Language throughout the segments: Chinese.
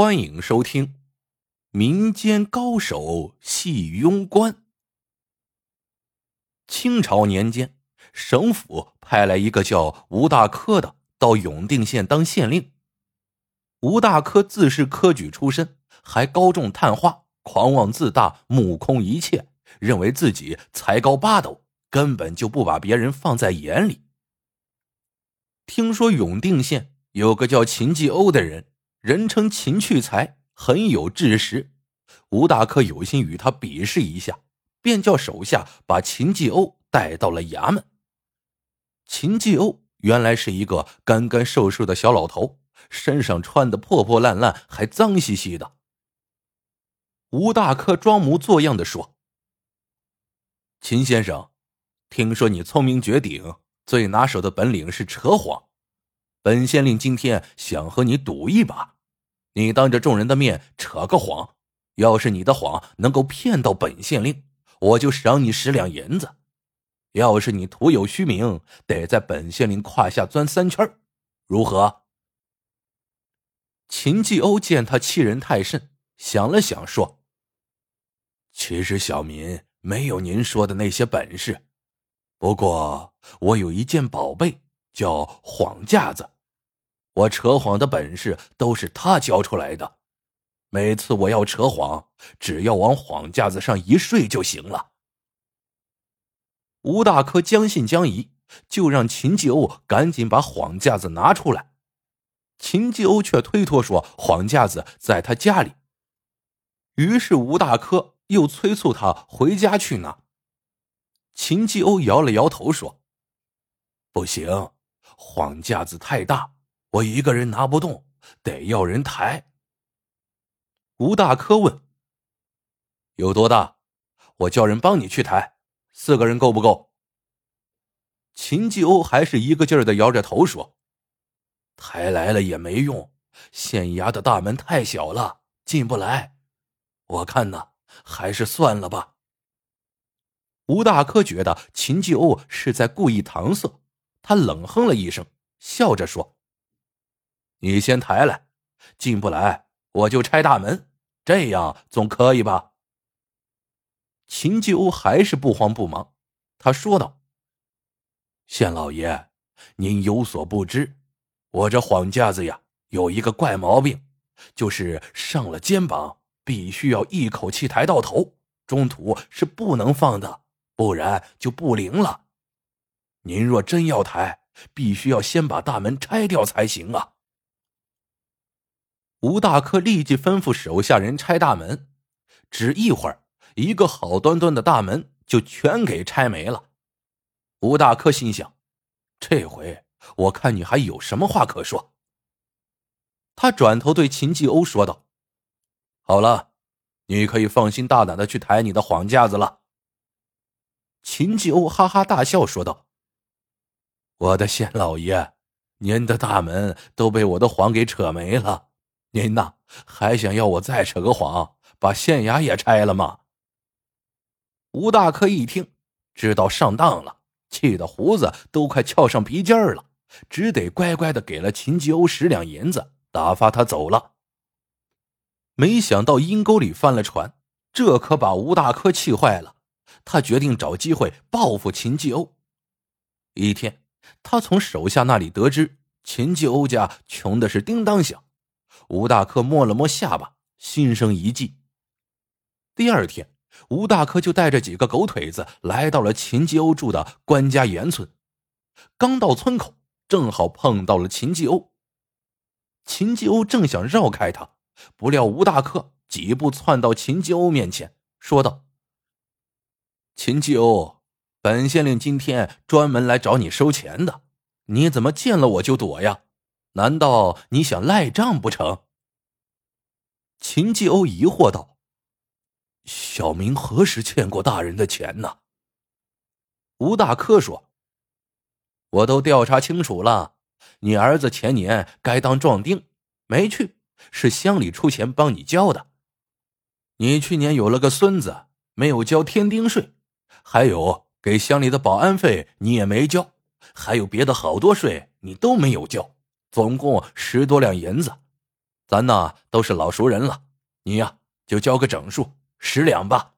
欢迎收听《民间高手戏庸关》。清朝年间，省府派来一个叫吴大科的到永定县当县令。吴大科自是科举出身，还高中探花，狂妄自大，目空一切，认为自己才高八斗，根本就不把别人放在眼里。听说永定县有个叫秦继欧的人。人称秦去才，很有志识。吴大科有心与他比试一下，便叫手下把秦继欧带到了衙门。秦继欧原来是一个干干瘦瘦的小老头，身上穿的破破烂烂，还脏兮兮的。吴大科装模作样的说：“秦先生，听说你聪明绝顶，最拿手的本领是扯谎。”本县令今天想和你赌一把，你当着众人的面扯个谎，要是你的谎能够骗到本县令，我就赏你十两银子；要是你徒有虚名，得在本县令胯下钻三圈，如何？秦继欧见他欺人太甚，想了想说：“其实小民没有您说的那些本事，不过我有一件宝贝，叫谎架子。”我扯谎的本事都是他教出来的，每次我要扯谎，只要往谎架子上一睡就行了。吴大科将信将疑，就让秦继欧赶紧把谎架子拿出来。秦继欧却推脱说谎架子在他家里。于是吴大科又催促他回家去拿。秦继欧摇了摇头说：“不行，谎架子太大。”我一个人拿不动，得要人抬。吴大科问：“有多大？我叫人帮你去抬。四个人够不够？”秦继欧还是一个劲儿的摇着头说：“抬来了也没用，县衙的大门太小了，进不来。我看呢，还是算了吧。”吴大科觉得秦继欧是在故意搪塞，他冷哼了一声，笑着说。你先抬来，进不来我就拆大门，这样总可以吧？秦继欧还是不慌不忙，他说道：“县老爷，您有所不知，我这晃架子呀有一个怪毛病，就是上了肩膀必须要一口气抬到头，中途是不能放的，不然就不灵了。您若真要抬，必须要先把大门拆掉才行啊。”吴大科立即吩咐手下人拆大门，只一会儿，一个好端端的大门就全给拆没了。吴大科心想：“这回我看你还有什么话可说。”他转头对秦继欧说道：“好了，你可以放心大胆的去抬你的谎架子了。”秦继欧哈哈大笑说道：“我的县老爷，您的大门都被我的谎给扯没了。”您呐，还想要我再扯个谎，把县衙也拆了吗？吴大科一听，知道上当了，气得胡子都快翘上鼻尖了，只得乖乖的给了秦继欧十两银子，打发他走了。没想到阴沟里翻了船，这可把吴大科气坏了。他决定找机会报复秦继欧。一天，他从手下那里得知，秦继欧家穷的是叮当响。吴大科摸了摸下巴，心生一计。第二天，吴大科就带着几个狗腿子来到了秦继欧住的关家园村。刚到村口，正好碰到了秦继欧。秦继欧正想绕开他，不料吴大克几步窜到秦继欧面前，说道：“秦继欧，本县令今天专门来找你收钱的，你怎么见了我就躲呀？”难道你想赖账不成？秦继欧疑惑道：“小明何时欠过大人的钱呢？”吴大科说：“我都调查清楚了，你儿子前年该当壮丁，没去，是乡里出钱帮你交的。你去年有了个孙子，没有交添丁税，还有给乡里的保安费你也没交，还有别的好多税你都没有交。”总共十多两银子，咱呐都是老熟人了，你呀就交个整数，十两吧。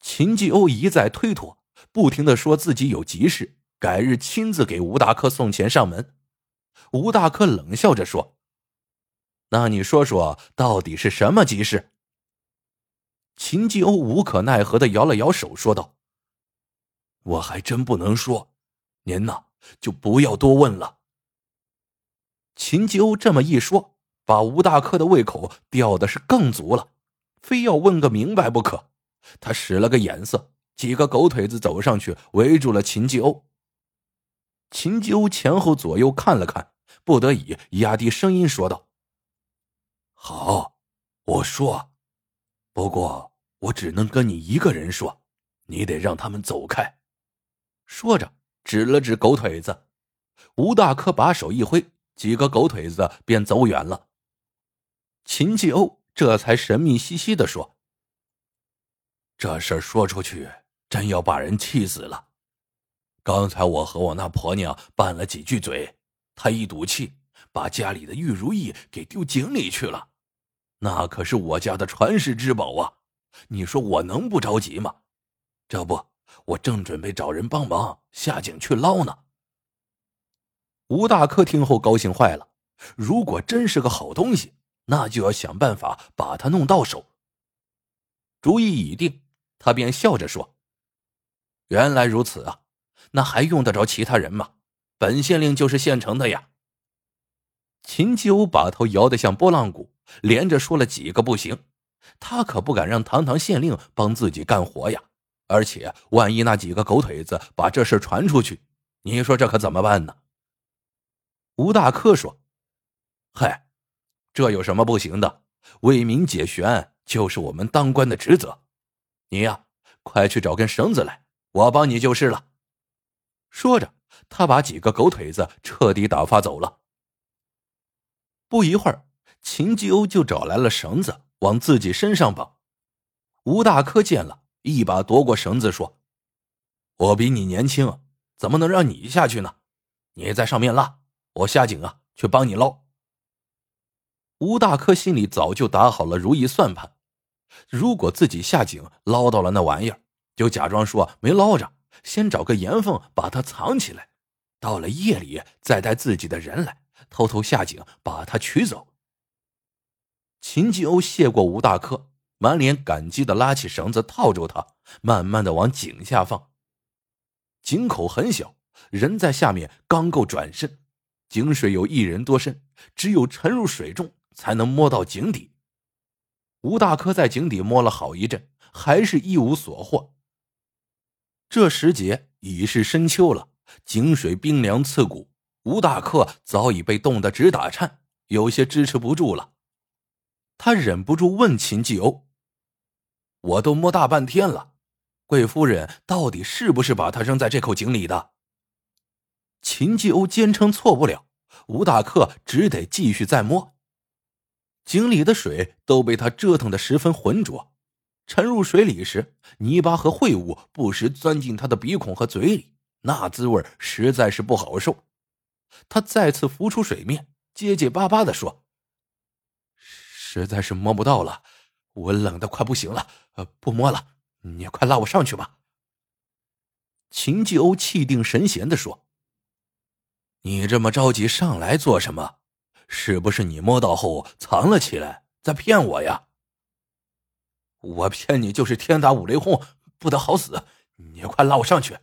秦继欧一再推脱，不停的说自己有急事，改日亲自给吴大科送钱上门。吴大科冷笑着说：“那你说说，到底是什么急事？”秦继欧无可奈何的摇了摇手，说道：“我还真不能说，您呐就不要多问了。”秦继欧这么一说，把吴大科的胃口吊的是更足了，非要问个明白不可。他使了个眼色，几个狗腿子走上去围住了秦继欧。秦继欧前后左右看了看，不得已压低声音说道：“好，我说。”不过我只能跟你一个人说，你得让他们走开。说着，指了指狗腿子。吴大科把手一挥，几个狗腿子便走远了。秦继欧这才神秘兮兮的说：“这事儿说出去，真要把人气死了。刚才我和我那婆娘拌了几句嘴，她一赌气，把家里的玉如意给丢井里去了。”那可是我家的传世之宝啊！你说我能不着急吗？这不，我正准备找人帮忙下井去捞呢。吴大科听后高兴坏了，如果真是个好东西，那就要想办法把它弄到手。主意已定，他便笑着说：“原来如此啊，那还用得着其他人吗？本县令就是现成的呀。”秦继欧把头摇得像拨浪鼓，连着说了几个不行。他可不敢让堂堂县令帮自己干活呀！而且万一那几个狗腿子把这事传出去，你说这可怎么办呢？吴大科说：“嗨，这有什么不行的？为民解悬就是我们当官的职责。你呀，快去找根绳子来，我帮你就是了。”说着，他把几个狗腿子彻底打发走了。不一会儿，秦继欧就找来了绳子，往自己身上绑。吴大科见了，一把夺过绳子，说：“我比你年轻，怎么能让你下去呢？你在上面拉，我下井啊，去帮你捞。”吴大科心里早就打好了如意算盘：如果自己下井捞到了那玩意儿，就假装说没捞着，先找个岩缝把它藏起来，到了夜里再带自己的人来。偷偷下井把它取走。秦继欧谢过吴大科，满脸感激的拉起绳子套住他，慢慢的往井下放。井口很小，人在下面刚够转身。井水有一人多深，只有沉入水中才能摸到井底。吴大科在井底摸了好一阵，还是一无所获。这时节已是深秋了，井水冰凉刺骨。吴大克早已被冻得直打颤，有些支持不住了。他忍不住问秦继欧：“我都摸大半天了，贵夫人到底是不是把他扔在这口井里的？”秦继欧坚称错不了，吴大克只得继续再摸。井里的水都被他折腾得十分浑浊，沉入水里时，泥巴和秽物不时钻进他的鼻孔和嘴里，那滋味实在是不好受。他再次浮出水面，结结巴巴的说：“实在是摸不到了，我冷的快不行了，呃，不摸了，你快拉我上去吧。”秦继欧气定神闲的说：“你这么着急上来做什么？是不是你摸到后藏了起来，在骗我呀？”“我骗你就是天打五雷轰，不得好死！你快拉我上去。”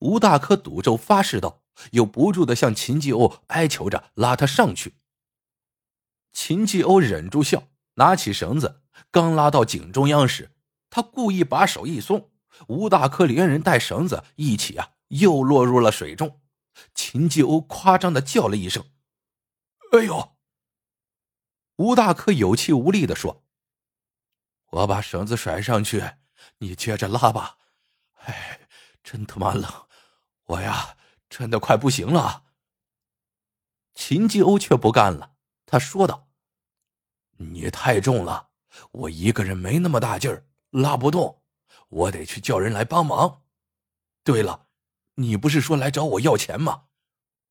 吴大科赌咒发誓道。又不住的向秦继欧哀求着拉他上去。秦继欧忍住笑，拿起绳子，刚拉到井中央时，他故意把手一松，吴大科连人带绳子一起啊，又落入了水中。秦继欧夸张的叫了一声：“哎呦！”吴大科有气无力的说：“我把绳子甩上去，你接着拉吧。哎，真他妈冷，我呀。”真的快不行了。秦继欧却不干了，他说道：“你太重了，我一个人没那么大劲儿，拉不动，我得去叫人来帮忙。对了，你不是说来找我要钱吗？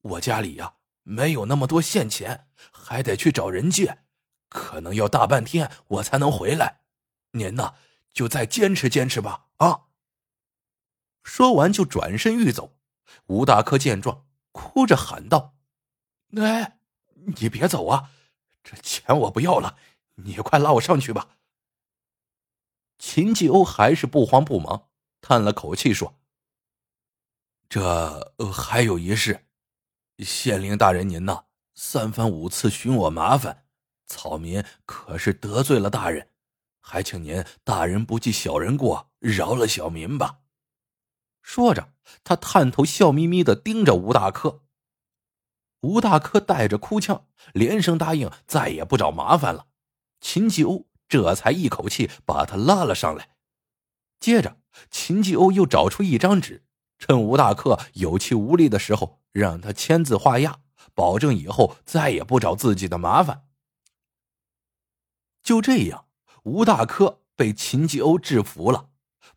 我家里呀没有那么多现钱，还得去找人借，可能要大半天我才能回来。您呢，就再坚持坚持吧。啊！说完就转身欲走。吴大科见状，哭着喊道：“哎，你别走啊！这钱我不要了，你快拉我上去吧。”秦继欧还是不慌不忙，叹了口气说：“这还有一事。”县令大人，您呐，三番五次寻我麻烦，草民可是得罪了大人，还请您大人不计小人过，饶了小民吧。说着，他探头笑眯眯的盯着吴大科。吴大科带着哭腔，连声答应，再也不找麻烦了。秦继欧这才一口气把他拉了上来。接着，秦继欧又找出一张纸，趁吴大科有气无力的时候。让他签字画押，保证以后再也不找自己的麻烦。就这样，吴大科被秦继欧制服了，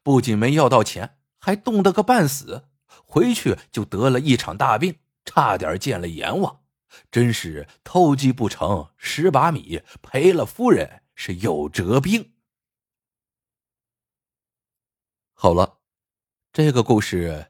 不仅没要到钱，还冻得个半死，回去就得了一场大病，差点见了阎王。真是偷鸡不成蚀把米，赔了夫人是又折兵。好了，这个故事